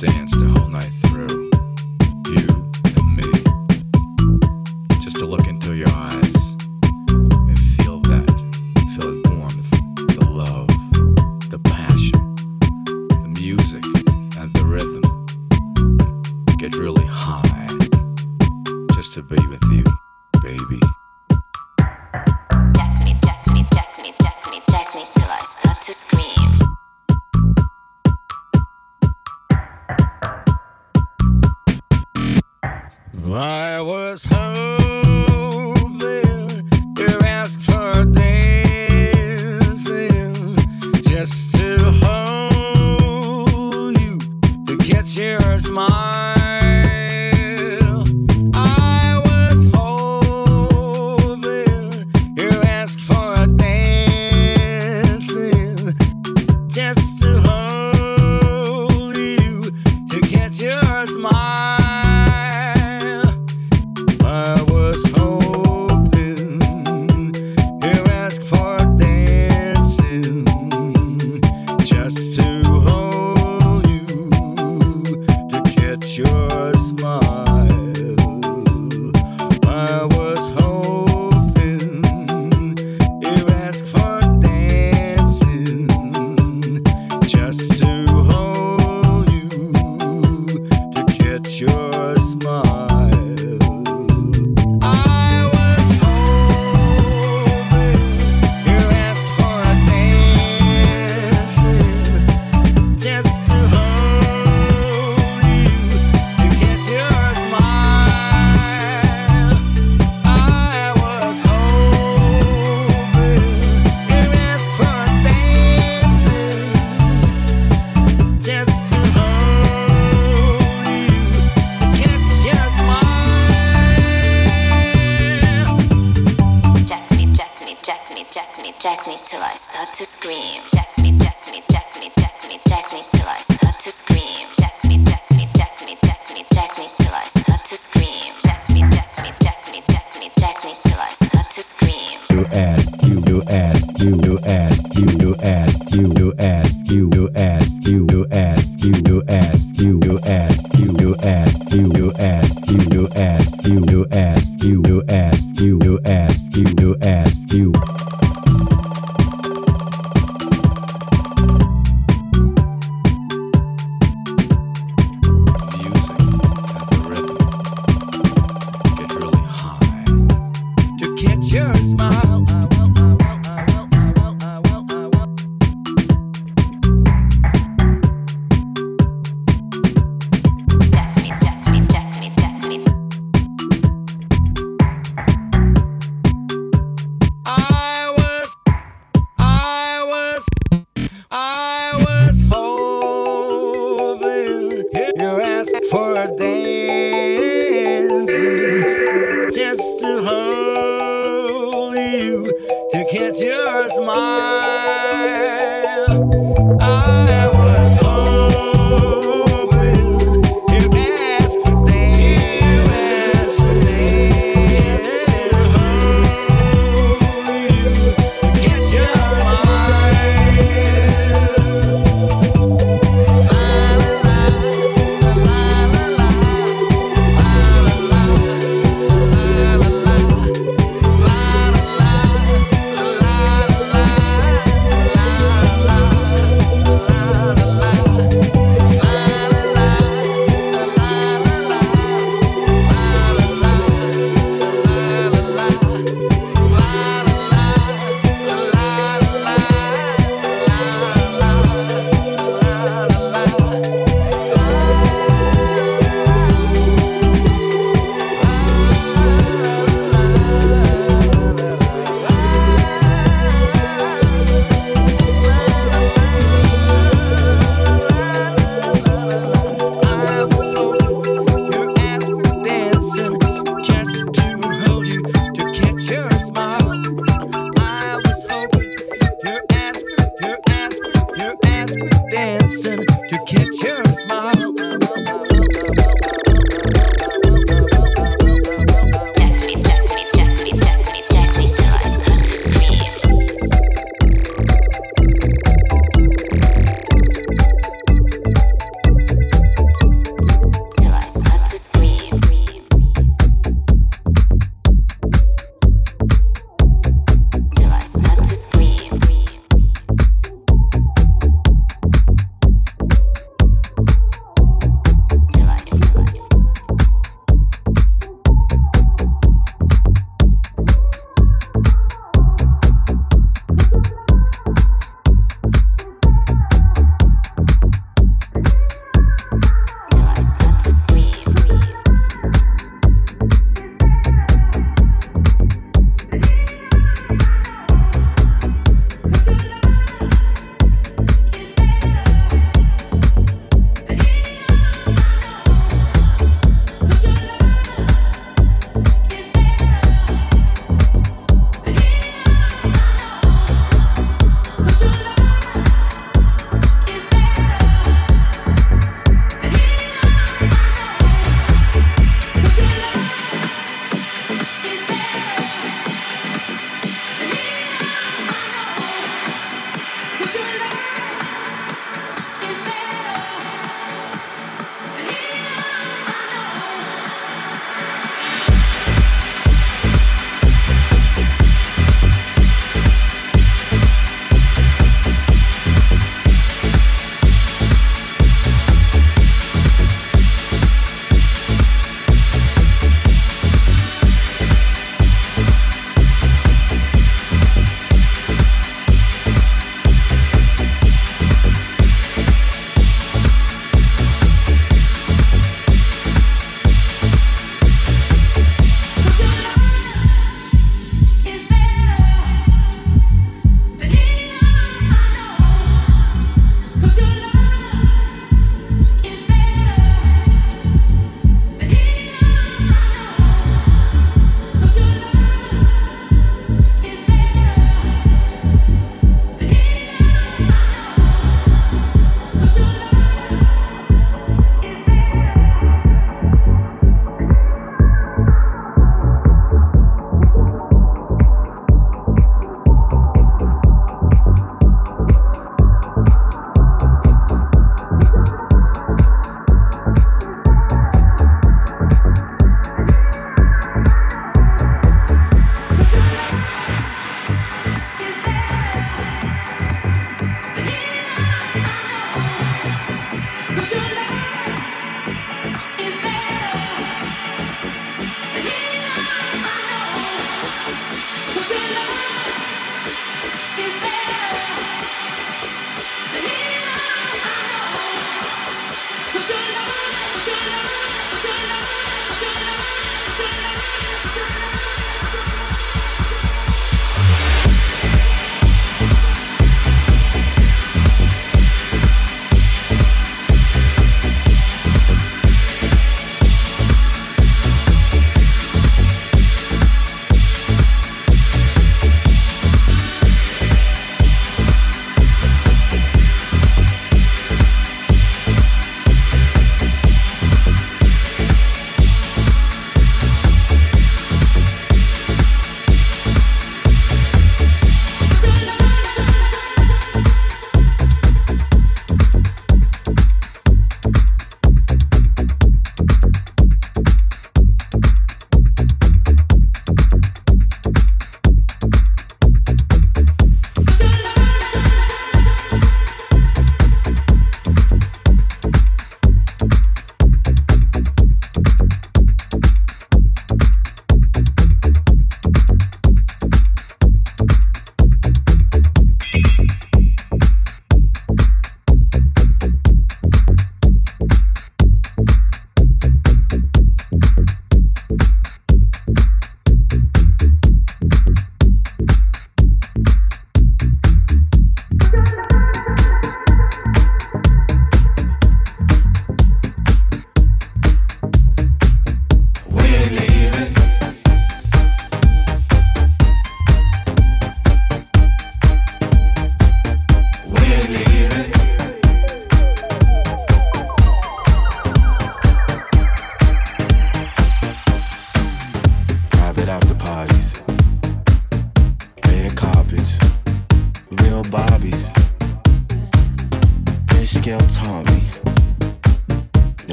dance down.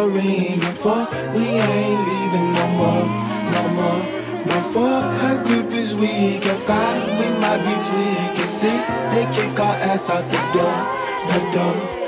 Are ringing. We ain't leaving no more, no more. No four, her grip is weak. At five, we might be tweaking. Six, they kick our ass out the door, the door.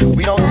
We don't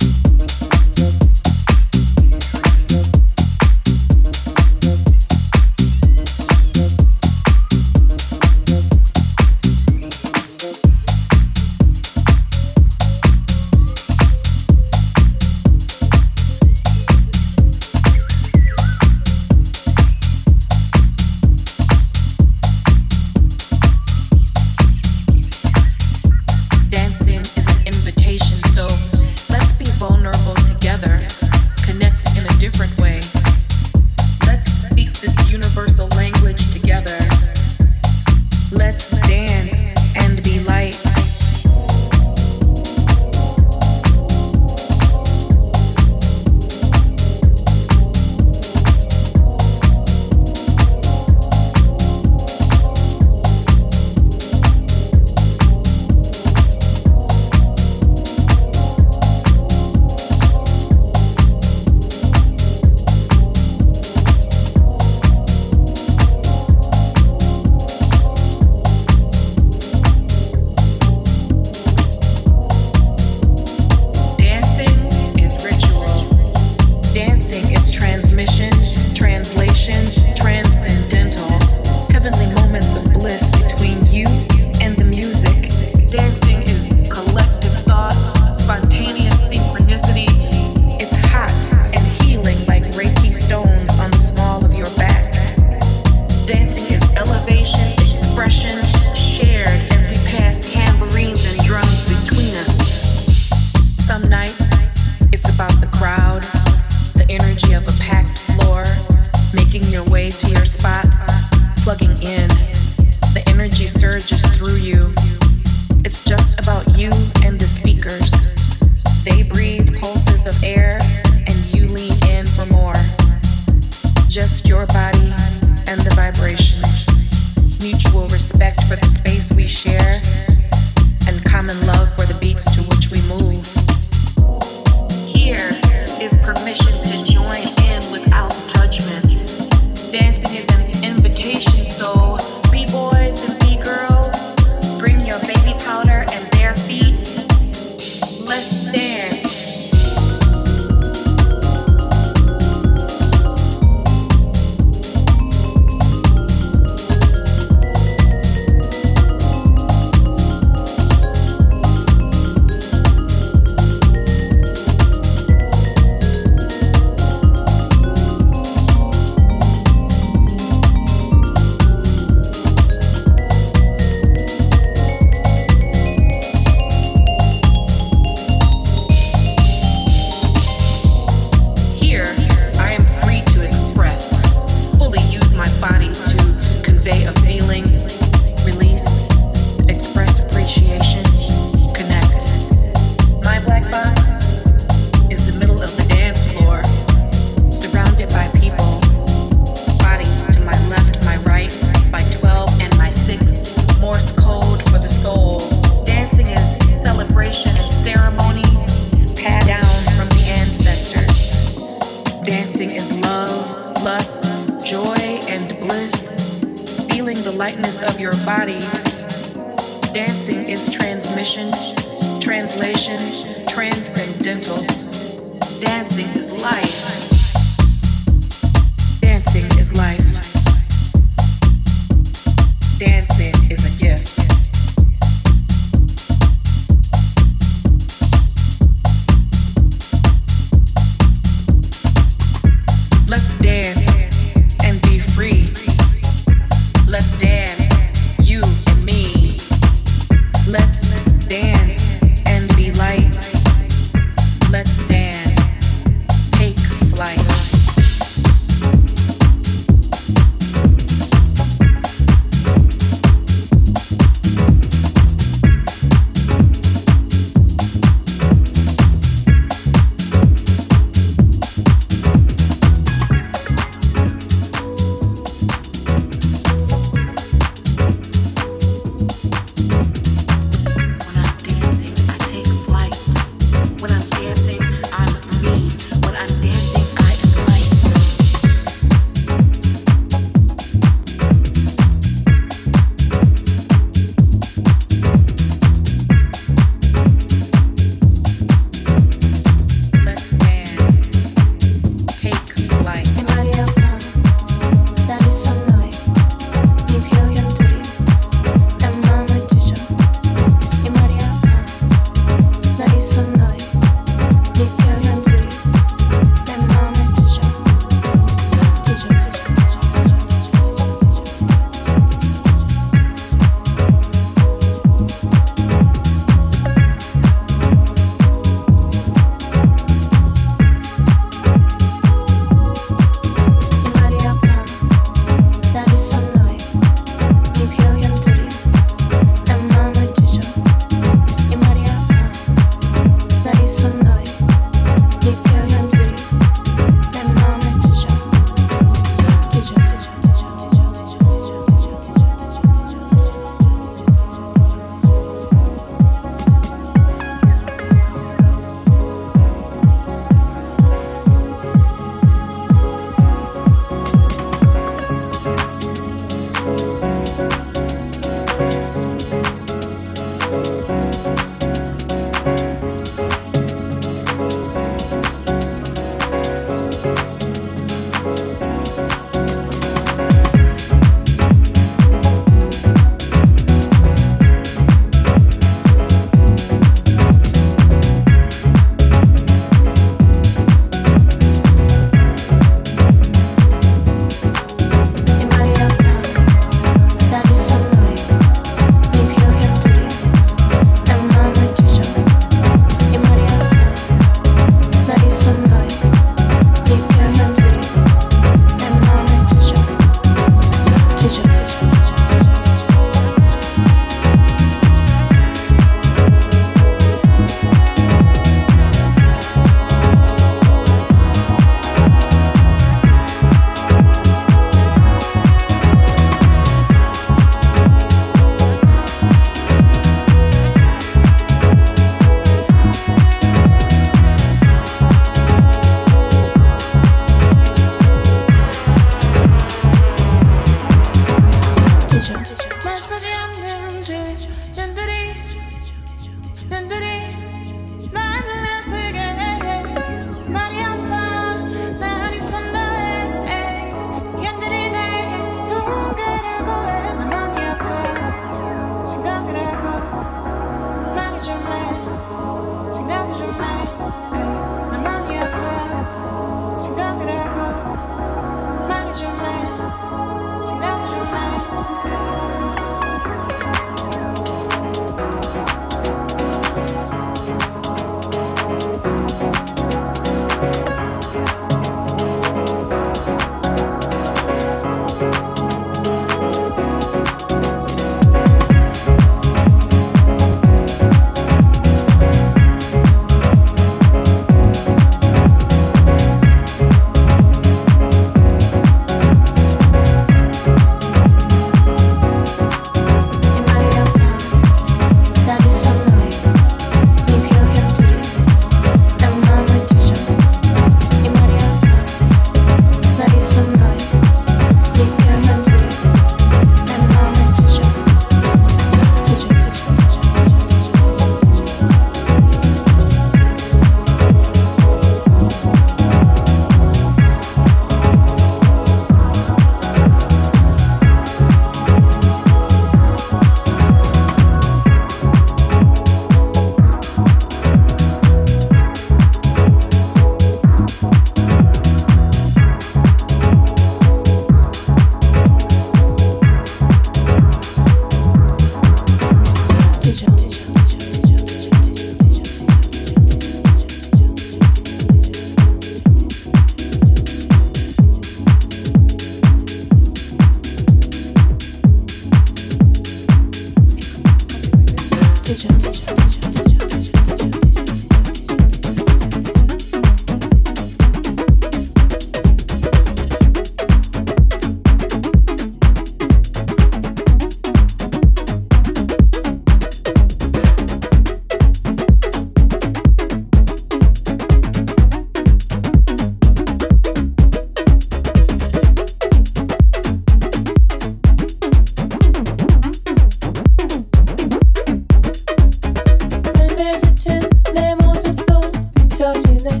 잊혀지네.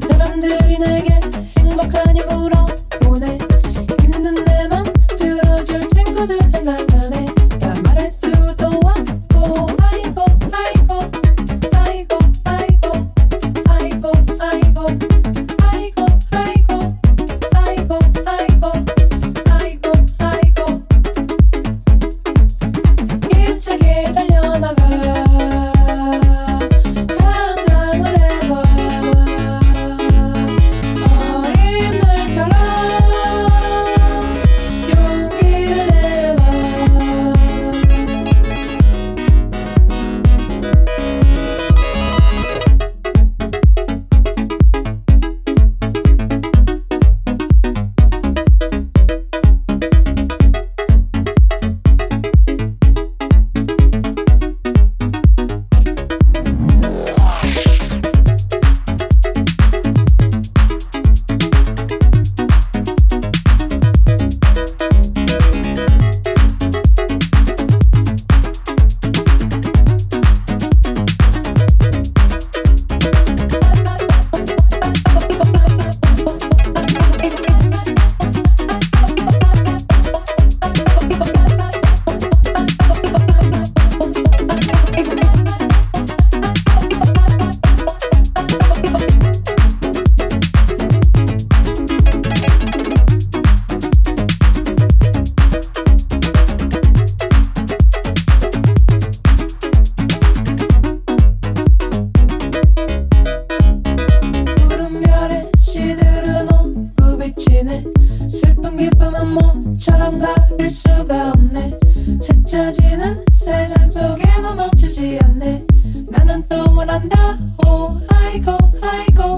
사람들이 내게 행복하니 물어. 멈춰지는 세상 속에 너 멈추지 않네. 나는 또 원한다. 오 아이고 아이고.